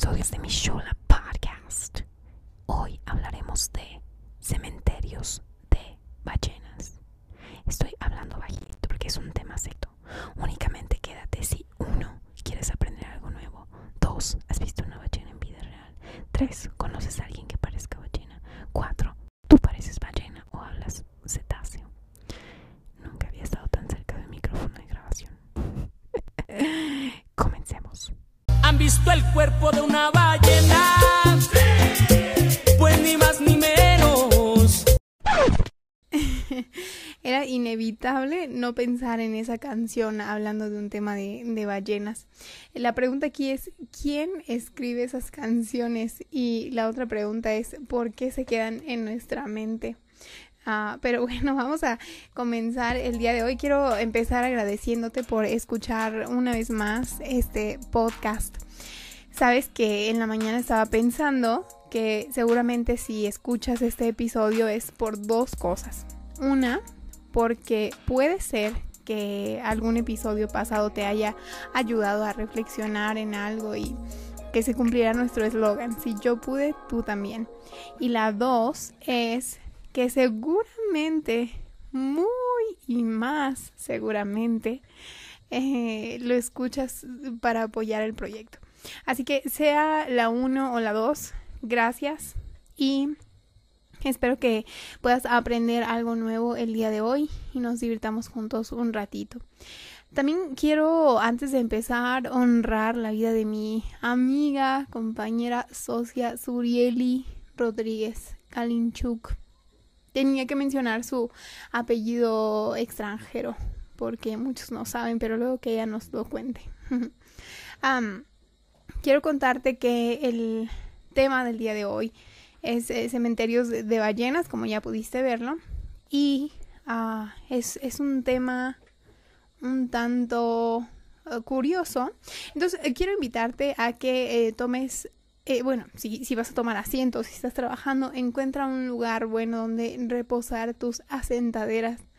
episodios de mi show La Podcast. Hoy hablaremos de cementerios de ballenas. Estoy hablando bajito porque es un tema secto. Únicamente quédate si uno quieres aprender algo nuevo. Dos, has visto una ballena en vida real. Tres, conoces a alguien que parezca ballena. Cuatro, tú pareces ballena o hablas cetáceo. Nunca había estado tan cerca del micrófono de grabación. Comencemos. ¿Han el cuerpo de una ballena? Pues ni más ni menos. Era inevitable no pensar en esa canción hablando de un tema de, de, ballenas. La pregunta aquí es, ¿quién escribe esas canciones? Y la otra pregunta es, ¿por qué se quedan en nuestra mente? Uh, pero bueno, vamos a comenzar el día de hoy. Quiero empezar agradeciéndote por escuchar una vez más este podcast. Sabes que en la mañana estaba pensando que seguramente si escuchas este episodio es por dos cosas. Una, porque puede ser que algún episodio pasado te haya ayudado a reflexionar en algo y que se cumpliera nuestro eslogan, si yo pude, tú también. Y la dos es que seguramente, muy y más seguramente, eh, lo escuchas para apoyar el proyecto. Así que sea la uno o la dos, gracias y espero que puedas aprender algo nuevo el día de hoy y nos divirtamos juntos un ratito. También quiero, antes de empezar, honrar la vida de mi amiga, compañera, socia Surieli Rodríguez Kalinchuk. Tenía que mencionar su apellido extranjero, porque muchos no saben, pero luego que ella nos lo cuente. quiero contarte que el tema del día de hoy es eh, cementerios de ballenas, como ya pudiste verlo, y uh, es, es, un tema un tanto uh, curioso. Entonces, eh, quiero invitarte a que eh, tomes eh, bueno, si, vas a tomar asiento, si estás trabajando, encuentra un lugar bueno donde reposar tus asentaderas.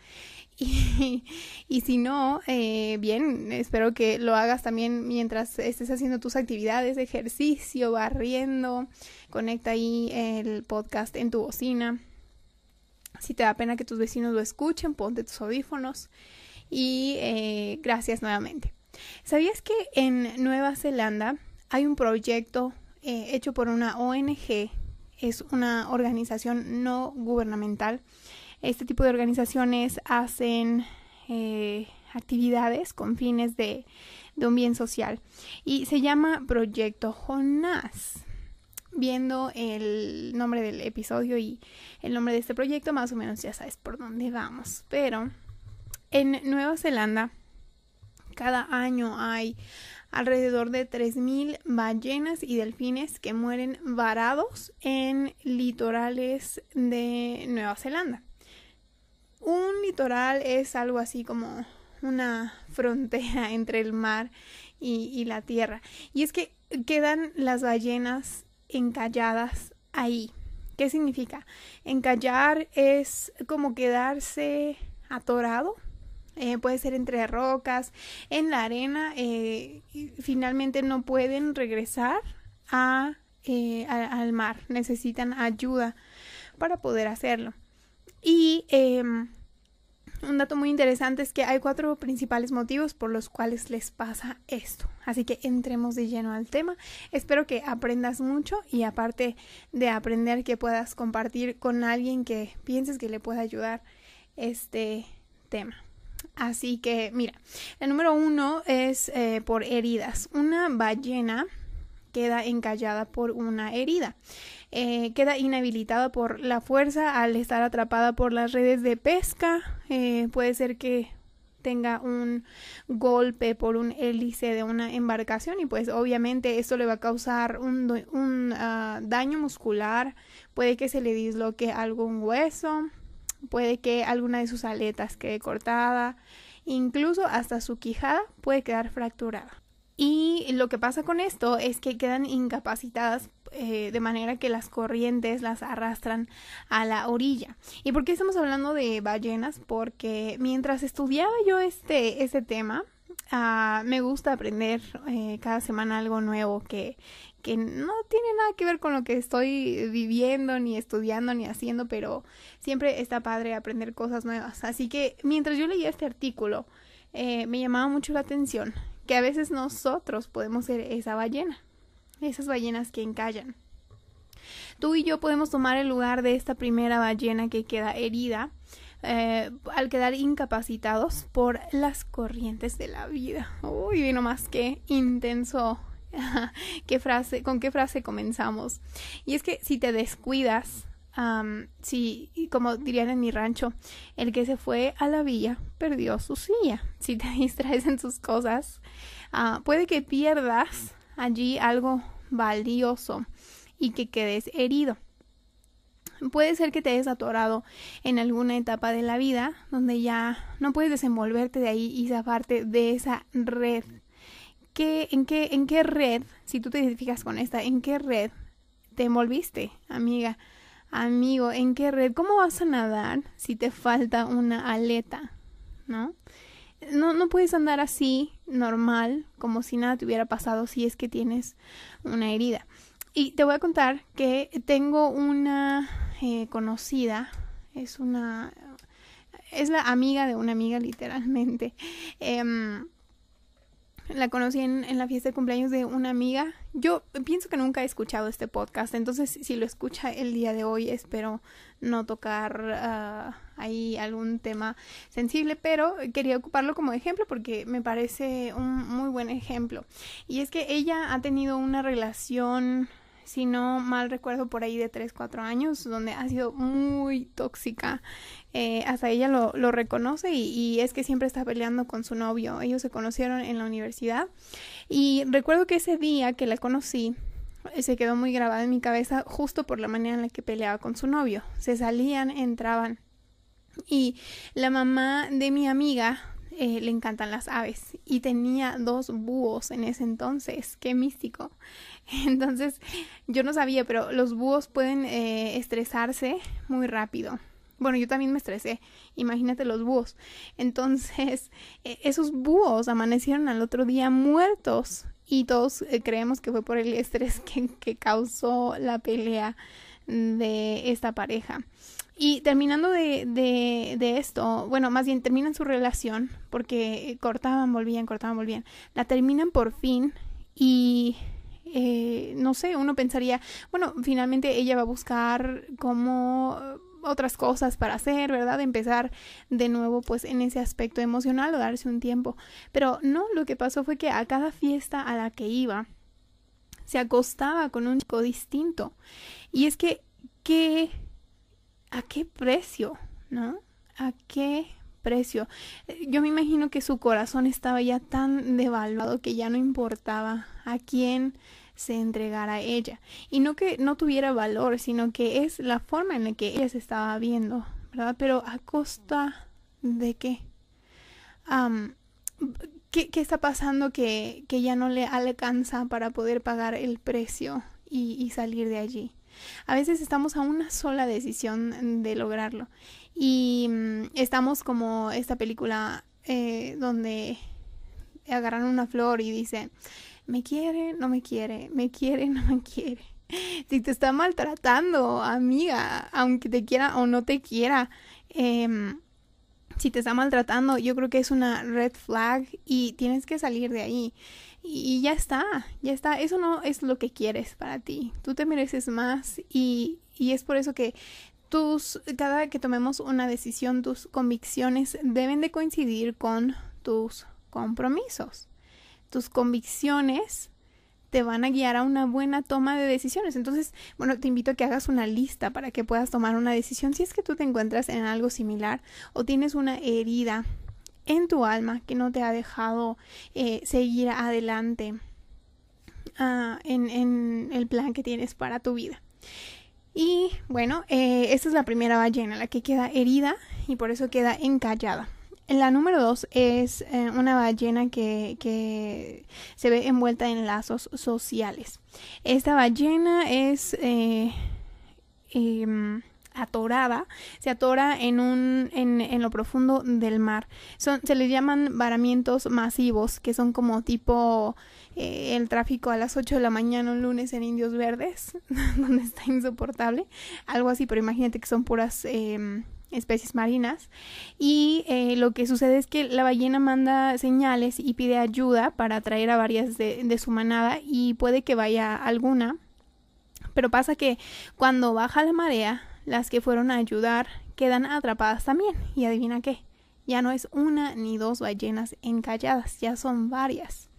Y, y si no, eh, bien, espero que lo hagas también mientras estés haciendo tus actividades de ejercicio, barriendo. Conecta ahí el podcast en tu bocina. Si te da pena que tus vecinos lo escuchen, ponte tus audífonos. Y eh, gracias nuevamente. ¿Sabías que en Nueva Zelanda hay un proyecto eh, hecho por una ONG, es una organización no gubernamental. Este tipo de organizaciones hacen eh, actividades con fines de, de, un bien social y se llama Proyecto Jonás. Viendo el nombre del episodio y el nombre de este proyecto, más o menos ya sabes por dónde vamos. Pero en Nueva Zelanda, cada año hay alrededor de 3.000 ballenas y delfines que mueren varados en litorales de Nueva Zelanda. Un litoral es algo así como una frontera entre el mar y, y la tierra. Y es que quedan las ballenas encalladas ahí. ¿Qué significa? Encallar es como quedarse atorado eh, puede ser entre rocas, en la arena, eh, finalmente no pueden regresar a, eh, a, al mar, necesitan ayuda para poder hacerlo. Y em, un dato muy interesante es que hay cuatro principales motivos por los cuales les pasa esto. Así que entremos de lleno al tema. Espero que aprendas mucho y aparte de aprender que puedas compartir con alguien que pienses que le pueda ayudar este tema. Así que, mira, el número uno es eh, por heridas. Una ballena queda encallada por una herida. Eh, queda inhabilitada por la fuerza al estar atrapada por las redes de pesca. Eh, puede ser que tenga un golpe por un hélice de una embarcación y pues obviamente esto le va a causar un, un uh, daño muscular, puede que se le disloque algún hueso, puede que alguna de sus aletas quede cortada, incluso hasta su quijada puede quedar fracturada. Y lo que pasa con esto es que quedan incapacitadas eh, de manera que las corrientes las arrastran a la orilla. ¿Y por qué estamos hablando de ballenas? Porque mientras estudiaba yo este, este tema, ah, me gusta aprender eh, cada semana algo nuevo que, que no tiene nada que ver con lo que estoy viviendo, ni estudiando, ni haciendo, pero siempre está padre aprender cosas nuevas. Así que mientras yo leía este artículo, eh, me llamaba mucho la atención que a veces nosotros podemos ser esa ballena, esas ballenas que encallan. Tú y yo podemos tomar el lugar de esta primera ballena que queda herida eh, al quedar incapacitados por las corrientes de la vida. Uy, vino más que intenso. ¿Qué frase, ¿Con qué frase comenzamos? Y es que si te descuidas, si, como dirían en mi rancho, el que se fue a la villa perdió su silla. Si te distraes en tus cosas, ah, puede que pierdas allí algo valioso y que quedes herido. Puede ser que te hayas atorado en alguna etapa de la vida donde ya no puedes desenvolverte de ahí y zafarte de esa red. ¿Qué, en, qué, ¿En qué red, si tú te identificas con esta, en qué red te envolviste, amiga, amigo? ¿En qué red? ¿Cómo vas a nadar si te falta una aleta? ¿No? No, no puedes andar así, normal, como si nada te hubiera pasado si es que tienes una herida. Y te voy a contar que tengo una eh, conocida, es una, es la amiga de una amiga literalmente. Em, la conocí en, en, la fiesta de cumpleaños de una amiga. Yo pienso que nunca he escuchado este podcast, entonces si lo escucha el día de hoy espero no tocar uh, ahí algún tema sensible, pero quería ocuparlo como ejemplo porque me parece un muy buen ejemplo. Y es que ella ha tenido una relación si no mal recuerdo, por ahí de 3, 4 años, donde ha sido muy tóxica. Eh, hasta ella lo, lo reconoce y, y, es que siempre está peleando con su novio. Ellos se conocieron en la universidad y recuerdo que ese día que la conocí, eh, se quedó muy grabada en mi cabeza justo por la manera en la que peleaba con su novio. Se salían, entraban. Y la mamá de mi amiga eh, le encantan las aves y tenía dos búhos en ese entonces. Qué místico. Entonces, yo no sabía, pero los búhos pueden eh, estresarse muy rápido. Bueno, yo también me estresé. Imagínate los búhos. Entonces, eh, esos búhos amanecieron al otro día muertos. Y todos eh, creemos que fue por el estrés que, que causó la pelea de esta pareja. Y terminando de, de, de, esto, bueno, más bien terminan su relación porque cortaban, volvían, cortaban, volvían. La terminan por fin y eh, no sé, uno pensaría, bueno, finalmente ella va a buscar como otras cosas para hacer, ¿verdad? Empezar de nuevo pues en ese aspecto emocional o darse un tiempo. Pero no, lo que pasó fue que a cada fiesta a la que iba se acostaba con un chico distinto. Y es que, ¿qué? ¿A qué precio? ¿No? ¿A qué precio? Yo me imagino que su corazón estaba ya tan devaluado que ya no importaba a quién se entregara a ella. Y no que no tuviera valor, sino que es la forma en la que ella se estaba viendo, ¿verdad? Pero a costa de qué? ¿qué, ¿Qué está pasando que, que ya no le alcanza para poder pagar el precio y salir de allí? A veces estamos a una sola decisión de lograrlo. Y mm, estamos como esta película eh, donde agarran una flor y dicen, me quiere, no me quiere, me quiere, no me quiere. Si te está maltratando, amiga, aunque te quiera o no te quiera, eh, si te está maltratando, yo creo que es una red flag y tienes que salir de ahí. Y, ya está, ya está. Eso no es lo que quieres para ti. Tú te mereces más y, y es por eso que tus, cada que tomemos una decisión, tus convicciones deben de coincidir con tus compromisos tus convicciones te van a guiar a una buena toma de decisiones. Entonces, bueno, te invito a que hagas una lista para que puedas tomar una decisión si es que tú te encuentras en algo similar o tienes una herida en tu alma que no te ha dejado eh, seguir adelante uh, en, el plan que tienes para tu vida. Y bueno, eh, esta es la primera ballena, la que queda herida y por eso queda encallada. La número dos es eh, una ballena que, que, se ve envuelta en lazos sociales. Esta ballena es eh, atorada, se atora en un en, en lo profundo del mar. Son se les llaman varamientos masivos, que son como tipo eh, el tráfico a las 8 de la mañana un lunes en Indios Verdes, donde está insoportable, algo así, pero imagínate que son puras eh, especies marinas y eh, lo que sucede es que la ballena manda señales y pide ayuda para atraer a varias de, de su manada y puede que vaya alguna pero pasa que cuando baja la marea las que fueron a ayudar quedan atrapadas también y adivina qué ya no es una ni dos ballenas encalladas ya son varias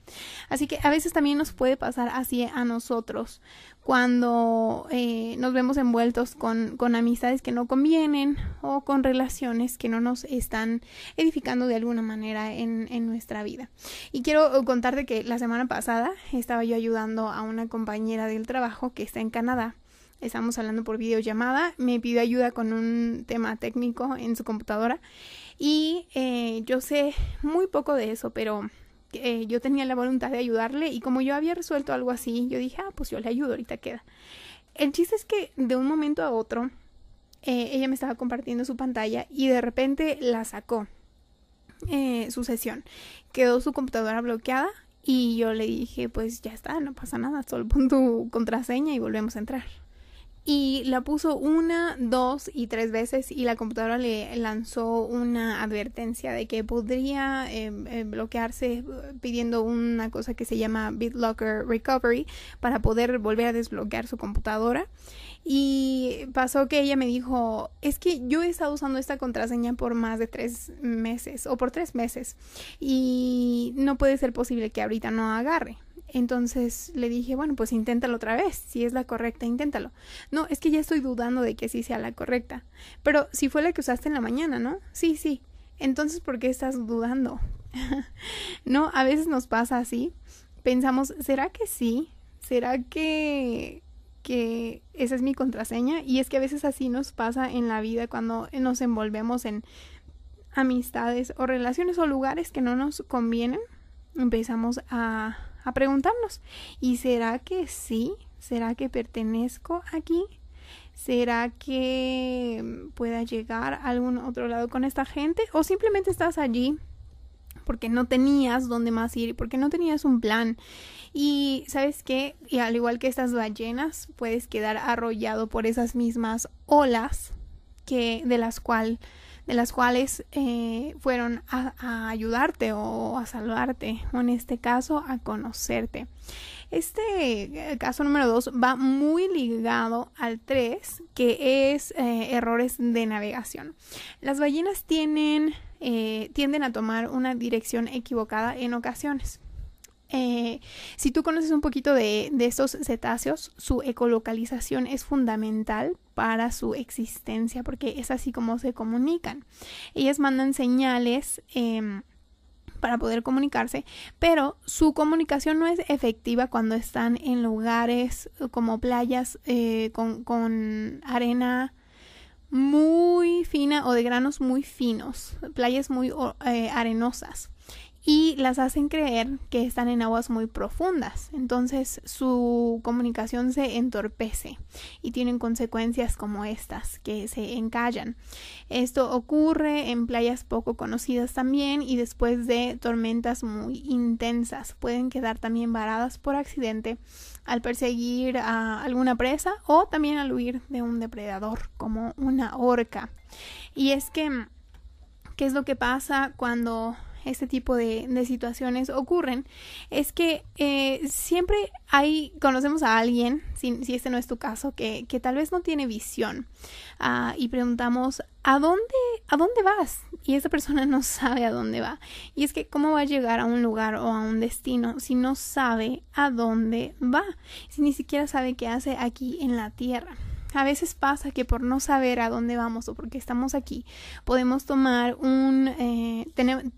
Así que a veces también nos puede pasar así a nosotros cuando eh, nos vemos envueltos con, con amistades que no convienen o con relaciones que no nos están edificando de alguna manera en, en nuestra vida. Y quiero contarte que la semana pasada estaba yo ayudando a una compañera del trabajo que está en Canadá estamos hablando por videollamada, me pidió ayuda con un tema técnico en su computadora y eh, yo sé muy poco de eso, pero eh, yo tenía la voluntad de ayudarle y como yo había resuelto algo así, yo dije, ah, pues yo le ayudo, ahorita queda. El chiste es que de un momento a otro, eh, ella me estaba compartiendo su pantalla y de repente la sacó eh, su sesión. Quedó su computadora bloqueada y yo le dije, pues ya está, no pasa nada, solo pon tu contraseña y volvemos a entrar y la puso una, dos y tres veces y la computadora le lanzó una advertencia de que podría eh, eh, bloquearse pidiendo una cosa que se llama BitLocker Recovery para poder volver a desbloquear su computadora. Y pasó que ella me dijo, es que yo he estado usando esta contraseña por más de tres meses o por tres meses y no puede ser posible que ahorita no agarre. Entonces le dije, bueno, pues inténtalo otra vez. Si es la correcta, inténtalo. No, es que ya estoy dudando de que sí sea la correcta. Pero si fue la que usaste en la mañana, ¿no? Sí, sí. Entonces, ¿por qué estás dudando? no, a veces nos pasa así. Pensamos, ¿será que sí? ¿Será que que esa es mi contraseña? Y es que a veces así nos pasa en la vida cuando nos envolvemos en amistades o relaciones o lugares que no nos convienen. Empezamos a a preguntarnos, ¿y será que sí? ¿Será que pertenezco aquí? ¿Será que pueda llegar a algún otro lado con esta gente? ¿O simplemente estás allí porque no tenías dónde más ir, porque no tenías un plan? Y sabes qué, y al igual que estas ballenas, puedes quedar arrollado por esas mismas olas que de las cuales de las cuales eh, fueron a, ayudarte o a salvarte, o en este caso a conocerte. Este eh, caso número 2 va muy ligado al 3, que es eh, errores de navegación. Las ballenas tienen, eh, tienden a tomar una dirección equivocada en ocasiones. Eh, si tú conoces un poquito de, de, estos cetáceos, su ecolocalización es fundamental para su existencia porque es así como se comunican. Ellas mandan señales eh, para poder comunicarse, pero su comunicación no es efectiva cuando están en lugares como playas eh, con, con arena muy fina o de granos muy finos, playas muy eh, arenosas y las hacen creer que están en aguas muy profundas. Entonces su comunicación se entorpece y tienen consecuencias como estas, que se encallan. Esto ocurre en playas poco conocidas también y después de tormentas muy intensas. Pueden quedar también varadas por accidente al perseguir a alguna presa o también al huir de un depredador como una orca. Y es que, ¿qué es lo que pasa cuando este tipo de, de situaciones ocurren es que eh, siempre hay, conocemos a alguien, si, si, este no es tu caso, que, que tal vez no tiene visión uh, y preguntamos, ¿a dónde, ¿a dónde vas? Y esa persona no sabe a dónde va. Y es que, ¿cómo va a llegar a un lugar o a un destino si no sabe a dónde va? Si ni siquiera sabe qué hace aquí en la tierra. A veces pasa que por no saber a dónde vamos o porque estamos aquí, podemos tomar un, eh,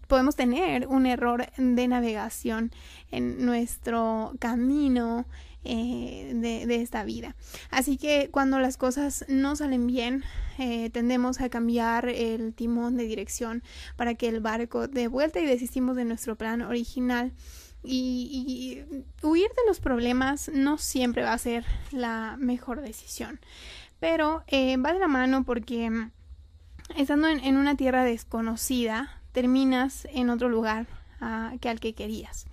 podemos tener un error de navegación en nuestro camino eh, de, de, esta vida. Así que cuando las cosas no salen bien, eh, tendemos a cambiar el timón de dirección para que el barco dé vuelta y desistimos de nuestro plan original y, y, huir de los problemas no siempre va a ser la mejor decisión. Pero eh, va de la mano porque mm, estando en, una tierra desconocida, terminas en otro lugar uh, que al que querías.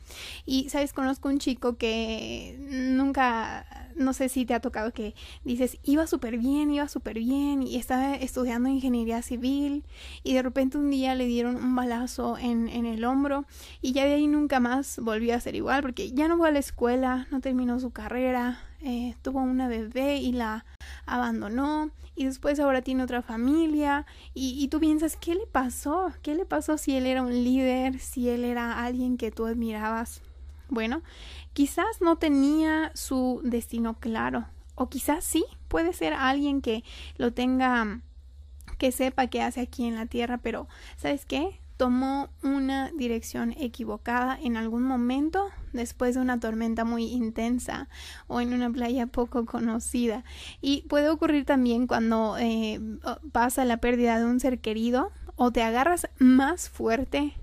Y, sabes, conozco un chico que nunca, no sé si te ha tocado que dices, iba súper bien, iba súper bien, y estaba estudiando ingeniería civil, y de repente un día le dieron un balazo en, en el hombro, y ya de ahí nunca más volvió a ser igual, porque ya no fue a la escuela, no terminó su carrera, eh, tuvo una bebé y la abandonó y después ahora tiene otra familia y, y, tú piensas, ¿qué le pasó? ¿Qué le pasó si él era un líder, si él era alguien que tú admirabas? Bueno, quizás no tenía su destino claro o quizás sí, puede ser alguien que lo tenga, que sepa qué hace aquí en la tierra, pero ¿sabes qué? tomó una dirección equivocada en algún momento después de una tormenta muy intensa o en una playa poco conocida. Y puede ocurrir también cuando eh, pasa la pérdida de un ser querido o te agarras más fuerte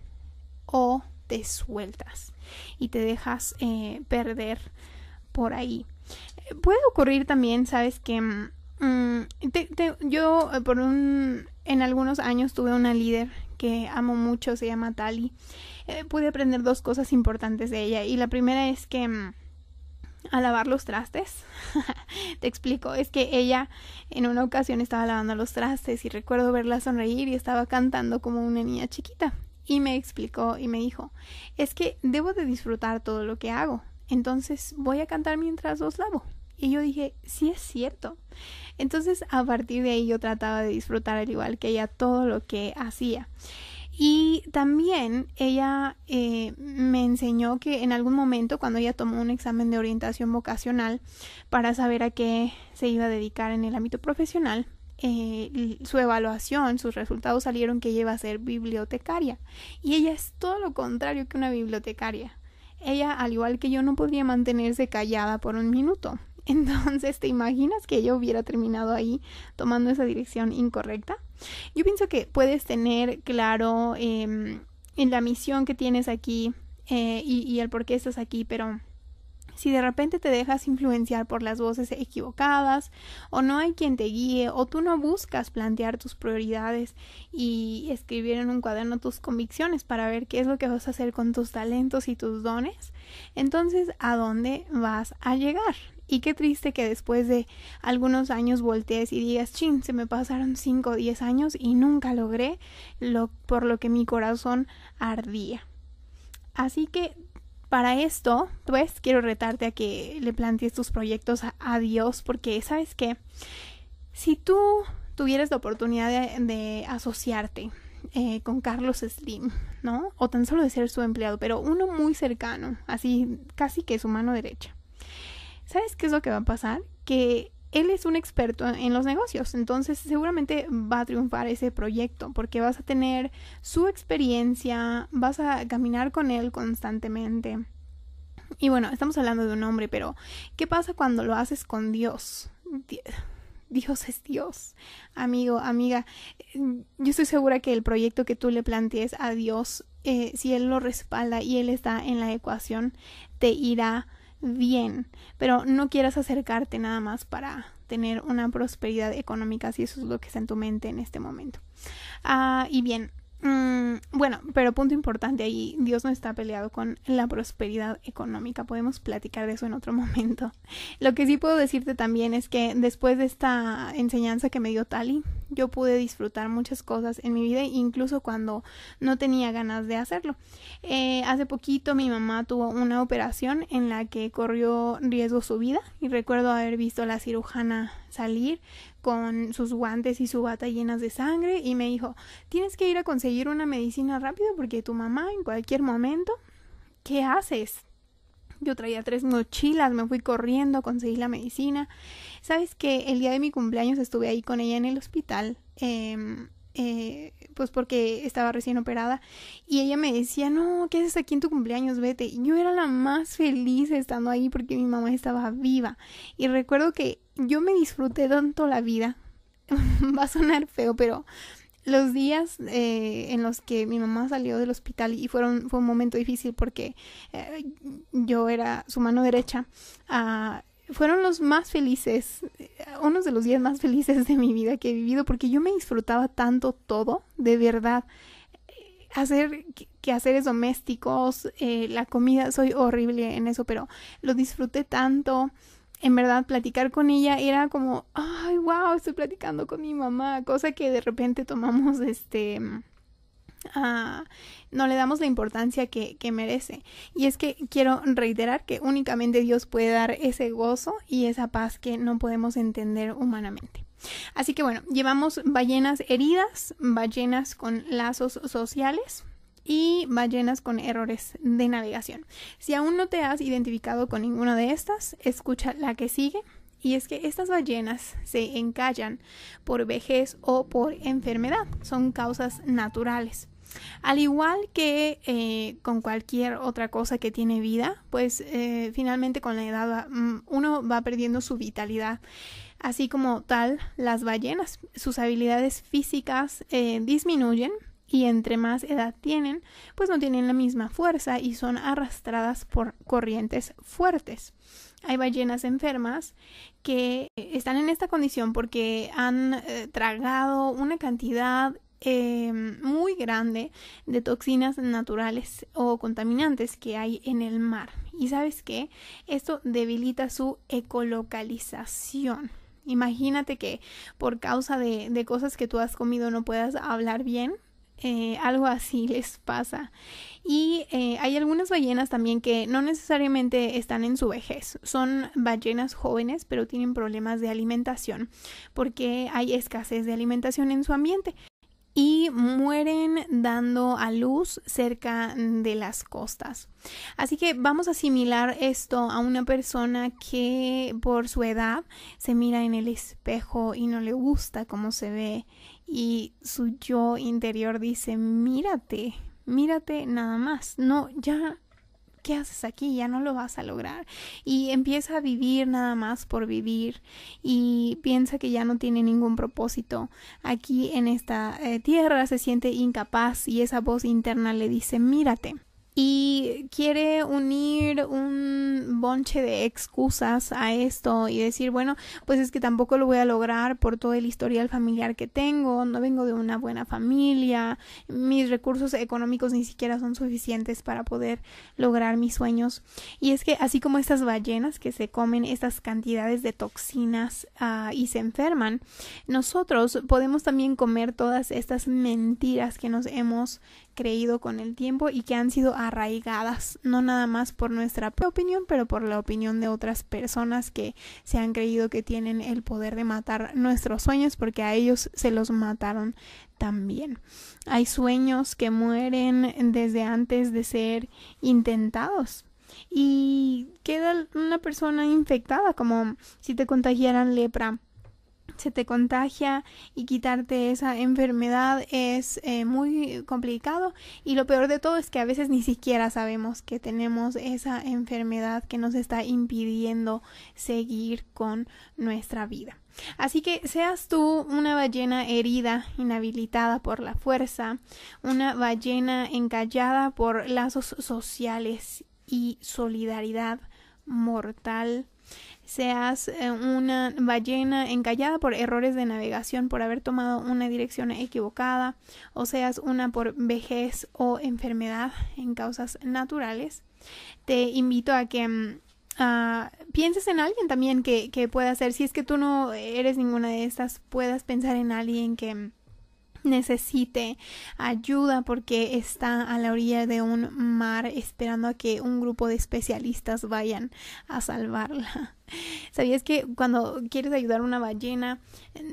o te sueltas y te dejas eh, perder por ahí. Puede ocurrir también, sabes que mm, yo eh, por un en algunos años tuve una líder que amo mucho, se llama Tali. Eh, pude aprender dos cosas importantes de ella y la primera es que mm, a lavar los trastes. Te explico, es que ella en una ocasión estaba lavando los trastes y recuerdo verla sonreír y estaba cantando como una niña chiquita. Y me explicó y me dijo, es que debo de disfrutar todo lo que hago, entonces voy a cantar mientras los lavo. Y yo dije, sí es cierto. Entonces a partir de ahí yo trataba de disfrutar al igual que ella todo lo que hacía. Y también ella eh, me enseñó que en algún momento, cuando ella tomó un examen de orientación vocacional para saber a qué se iba a dedicar en el ámbito profesional, eh, su evaluación, sus resultados salieron que ella iba a ser bibliotecaria. Y ella es todo lo contrario que una bibliotecaria. Ella, al igual que yo, no podría mantenerse callada por un minuto. Entonces, ¿te imaginas que yo hubiera terminado ahí tomando esa dirección incorrecta? Yo pienso que puedes tener claro en la misión que tienes aquí eh, y, y el por qué estás aquí, pero si de repente te dejas influenciar por las voces equivocadas o no hay quien te guíe o tú no buscas plantear tus prioridades y escribir en un cuaderno tus convicciones para ver qué es lo que vas a hacer con tus talentos y tus dones, entonces ¿a dónde vas a llegar? Y qué triste que después de algunos años voltees y digas, chin, se me pasaron 5 o 10 años y nunca logré lo por lo que mi corazón ardía. Así que para esto, pues quiero retarte a que le plantees tus proyectos a, Dios, porque sabes que si tú tuvieras la oportunidad de, asociarte eh, con Carlos Slim, ¿no? O tan solo de ser su empleado, pero uno muy cercano, así casi que su mano derecha ¿Sabes qué es lo que va a pasar? Que él es un experto en los negocios, entonces seguramente va a triunfar ese proyecto porque vas a tener su experiencia, vas a caminar con él constantemente. Y bueno, estamos hablando de un hombre, pero ¿qué pasa cuando lo haces con Dios? Dios es Dios, amigo, amiga. Yo estoy segura que el proyecto que tú le plantees a Dios, eh, si Él lo respalda y Él está en la ecuación, te irá bien, pero no quieras acercarte nada más para tener una prosperidad económica si eso es lo que está en tu mente en este momento. Ah, y bien, Mm, bueno, pero punto importante ahí, Dios no está peleado con la prosperidad económica, podemos platicar de eso en otro momento. Lo que sí puedo decirte también es que después de esta enseñanza que me dio Tali, yo pude disfrutar muchas cosas en mi vida, incluso cuando no tenía ganas de hacerlo. Eh, hace poquito mi mamá tuvo una operación en la que corrió riesgo su vida y recuerdo haber visto a la cirujana salir con sus guantes y su bata llenas de sangre y me dijo, tienes que ir a conseguir una medicina rápido porque tu mamá en cualquier momento, ¿qué haces? Yo traía tres mochilas, me fui corriendo a conseguir la medicina. Sabes que el día de mi cumpleaños estuve ahí con ella en el hospital. Eh, eh, pues porque estaba recién operada y ella me decía, no, ¿qué haces aquí en tu cumpleaños? Vete. Yo era la más feliz estando ahí porque mi mamá estaba viva. Y recuerdo que yo me disfruté tanto la vida. Va a sonar feo, pero los días eh, en los que mi mamá salió del hospital y fueron, fue un momento difícil porque eh, yo era su mano derecha. Uh, fueron los más felices, unos de los días más felices de mi vida que he vivido porque yo me disfrutaba tanto todo, de verdad. Hacer quehaceres domésticos, eh, la comida, soy horrible en eso, pero lo disfruté tanto. En verdad, platicar con ella era como, ay, wow, estoy platicando con mi mamá, cosa que de repente tomamos este Ah, no le damos la importancia que, que, merece. Y es que quiero reiterar que únicamente Dios puede dar ese gozo y esa paz que no podemos entender humanamente. Así que bueno, llevamos ballenas heridas, ballenas con lazos sociales y ballenas con errores de navegación. Si aún no te has identificado con ninguna de estas, escucha la que sigue. Y es que estas ballenas se encallan por vejez o por enfermedad. Son causas naturales. Al igual que eh, con cualquier otra cosa que tiene vida, pues eh, finalmente con la edad mm, uno va perdiendo su vitalidad. Así como tal, las ballenas, sus habilidades físicas eh, disminuyen y entre más edad tienen, pues no tienen la misma fuerza y son arrastradas por corrientes fuertes. Hay ballenas enfermas que están en esta condición porque han tragado una cantidad eh, muy grande de toxinas naturales o contaminantes que hay en el mar. Y sabes qué? Esto debilita su ecolocalización. Imagínate que por causa de, de cosas que tú has comido no puedas hablar bien. Eh, algo así les pasa. Y eh, hay algunas ballenas también que no necesariamente están en su vejez. Son ballenas jóvenes, pero tienen problemas de alimentación porque hay escasez de alimentación en su ambiente y mueren dando a luz cerca de las costas. Así que vamos a asimilar esto a una persona que por su edad se mira en el espejo y no le gusta cómo se ve y su yo interior dice mírate, mírate nada más, no, ya ¿qué haces aquí? Ya no lo vas a lograr. Y empieza a vivir nada más por vivir y piensa que ya no tiene ningún propósito aquí en esta eh, tierra, se siente incapaz y esa voz interna le dice, mírate y quiere unir un bonche de excusas a esto y decir, bueno, pues es que tampoco lo voy a lograr por todo el historial familiar que tengo, no vengo de una buena familia, mis recursos económicos ni siquiera son suficientes para poder lograr mis sueños. Y es que así como estas ballenas que se comen estas cantidades de toxinas uh, y se enferman, nosotros podemos también comer todas estas mentiras que nos hemos creído con el tiempo y que han sido arraigadas, no nada más por nuestra opinión, pero por la opinión de otras personas que se han creído que tienen el poder de matar nuestros sueños porque a ellos se los mataron también. Hay sueños que mueren desde antes de ser intentados y queda una persona infectada como si te contagiaran lepra se te contagia y quitarte esa enfermedad es eh, muy complicado y lo peor de todo es que a veces ni siquiera sabemos que tenemos esa enfermedad que nos está impidiendo seguir con nuestra vida. Así que seas tú una ballena herida, inhabilitada por la fuerza, una ballena encallada por lazos sociales y solidaridad mortal seas eh, una ballena encallada por errores de navegación por haber tomado una dirección equivocada o seas una por vejez o enfermedad en causas naturales, te invito a que mm, pienses en alguien también que, que pueda ser, si es que tú no eres ninguna de estas, puedas pensar en alguien que mm, necesite ayuda porque está a la orilla de un mar esperando a que un grupo de especialistas vayan a salvarla. ¿Sabías que cuando quieres ayudar a una ballena,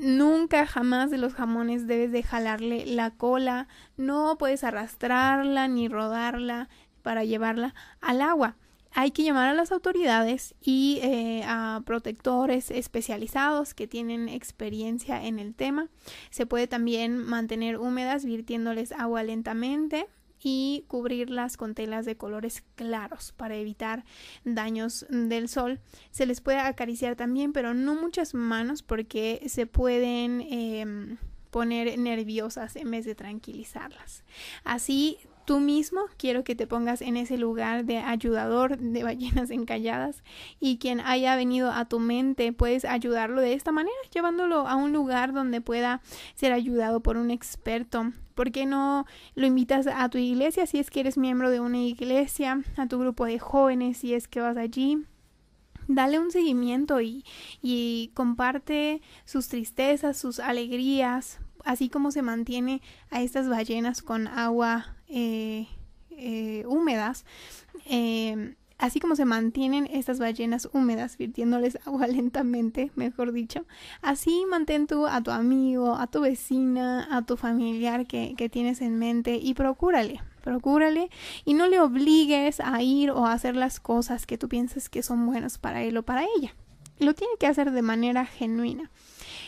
nunca jamás de los jamones debes de jalarle la cola, no puedes arrastrarla ni rodarla para llevarla al agua? Hay que llamar a las autoridades y eh, a protectores especializados que tienen experiencia en el tema. Se puede también mantener húmedas virtiéndoles agua lentamente y cubrirlas con telas de colores claros para evitar daños del sol. Se les puede acariciar también, pero no muchas manos porque se pueden em, poner nerviosas en vez de tranquilizarlas. Así tú mismo quiero que te pongas en ese lugar de ayudador de ballenas encalladas y quien haya venido a tu mente puedes ayudarlo de esta manera, llevándolo a un lugar donde pueda ser ayudado por un experto. ¿Por qué no lo invitas a tu iglesia si es que eres miembro de una iglesia, a tu grupo de jóvenes si es que vas allí? dale un seguimiento y, y, comparte sus tristezas, sus alegrías, así como se mantiene a estas ballenas con agua eh, eh, húmedas, eh, así como se mantienen estas ballenas húmedas, virtiéndoles agua lentamente, mejor dicho, así mantén tú a tu amigo, a tu vecina, a tu familiar que, que tienes en mente y procúrale, procúrale y no le obligues a ir o a hacer las cosas que tú piensas que son buenas para él o para ella. Lo tiene que hacer de manera genuina.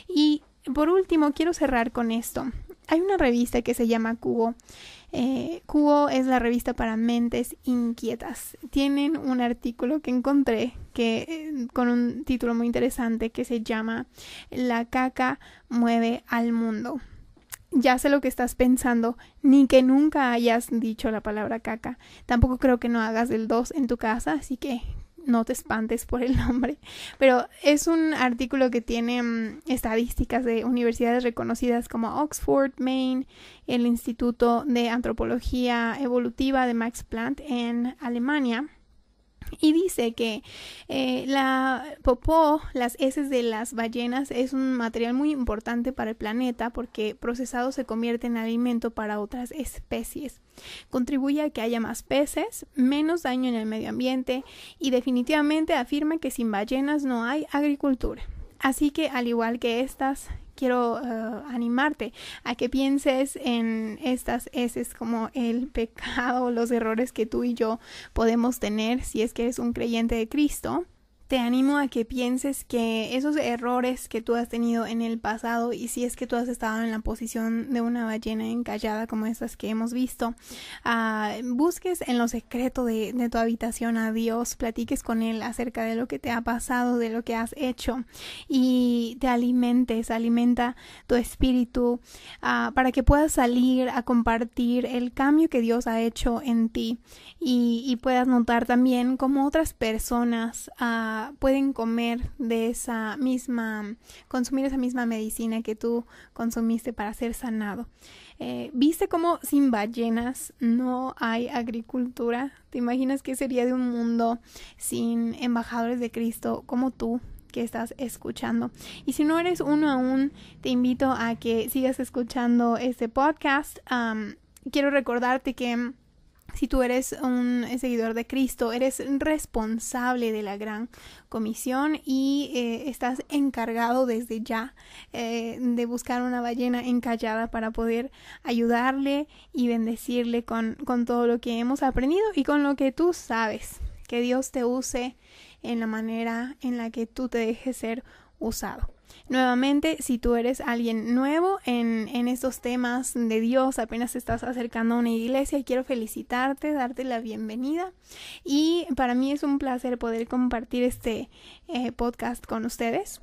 Y por último, quiero cerrar con esto. Hay una revista que se llama Cubo. Eh, Cubo es la revista para mentes inquietas. Tienen un artículo que encontré que eh, con un título muy interesante que se llama La caca mueve al mundo. Ya sé lo que estás pensando, ni que nunca hayas dicho la palabra caca. Tampoco creo que no hagas el 2 en tu casa, así que no te espantes por el nombre, pero es un artículo que tiene mm, estadísticas de universidades reconocidas como Oxford, Maine, el Instituto de Antropología Evolutiva de Max Planck en Alemania y dice que eh, la popó, las heces de las ballenas, es un material muy importante para el planeta porque procesado se convierte en alimento para otras especies. Contribuye a que haya más peces, menos daño en el medio ambiente y definitivamente afirma que sin ballenas no hay agricultura. Así que al igual que estas quiero uh, animarte a que pienses en estas heces como el pecado, los errores que tú y yo podemos tener si es que eres un creyente de Cristo te animo a que pienses que esos errores que tú has tenido en el pasado y si es que tú has estado en la posición de una ballena encallada como estas que hemos visto, uh, busques en lo secreto de, tu habitación a Dios, platiques con Él acerca de lo que te ha pasado, de lo que has hecho y te alimentes, alimenta tu espíritu uh, para que puedas salir a compartir el cambio que Dios ha hecho en ti y, puedas notar también cómo otras personas uh, pueden comer de esa misma, consumir esa misma medicina que tú consumiste para ser sanado. Eh, ¿Viste cómo sin ballenas no hay agricultura? ¿Te imaginas qué sería de un mundo sin embajadores de Cristo como tú? que estás escuchando. Y si no eres uno aún, te invito a que sigas escuchando este podcast. quiero recordarte que si tú eres un seguidor de Cristo, eres responsable de la gran comisión y eh, estás encargado desde ya eh, de buscar una ballena encallada para poder ayudarle y bendecirle con, con todo lo que hemos aprendido y con lo que tú sabes. Que Dios te use en la manera en la que tú te dejes ser usado. Nuevamente, si tú eres alguien nuevo en, en estos temas de Dios, apenas estás acercando a una iglesia, quiero felicitarte, darte la bienvenida. Y para mí es un placer poder compartir este eh, podcast con ustedes.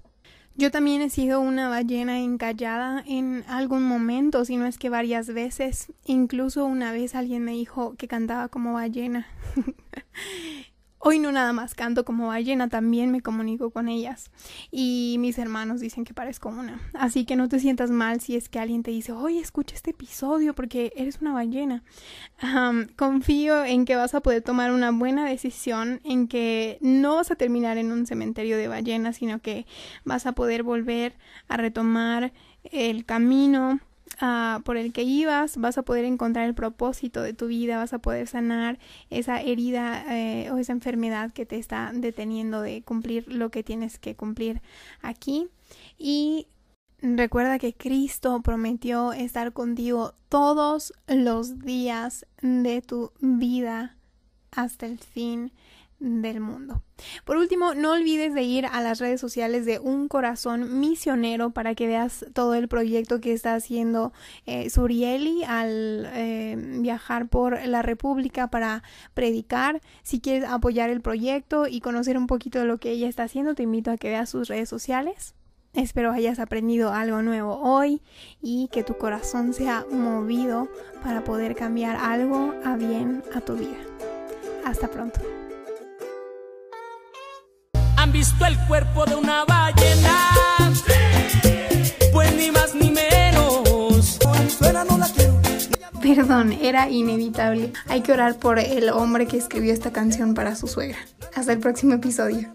Yo también he sido una ballena encallada en algún momento, si no es que varias veces. Incluso una vez alguien me dijo que cantaba como ballena. Hoy no nada más canto como ballena, también me comunico con ellas. Y mis hermanos dicen que parezco una. Así que no te sientas mal si es que alguien te dice, oye, escucha este episodio porque eres una ballena. confío en que vas a poder tomar una buena decisión, en que no vas a terminar en un cementerio de ballenas, sino que vas a poder volver a retomar el camino Ah, por el que ibas, vas a poder encontrar el propósito de tu vida, vas a poder sanar esa herida eh, o esa enfermedad que te está deteniendo de cumplir lo que tienes que cumplir aquí. Y recuerda que Cristo prometió estar contigo todos los días de tu vida hasta el fin del mundo. Por último, no olvides de ir a las redes sociales de Un Corazón Misionero para que veas todo el proyecto que está haciendo eh, Surieli al eh, viajar por la República para predicar. Si quieres apoyar el proyecto y conocer un poquito de lo que ella está haciendo, te invito a que veas sus redes sociales. Espero hayas aprendido algo nuevo hoy y que tu corazón sea movido para poder cambiar algo a bien a tu vida. Hasta pronto. ¿Han visto el cuerpo de una ballena? Pues ni más ni menos. Perdón, era inevitable. Hay que orar por el hombre que escribió esta canción para su suegra. Hasta el próximo episodio.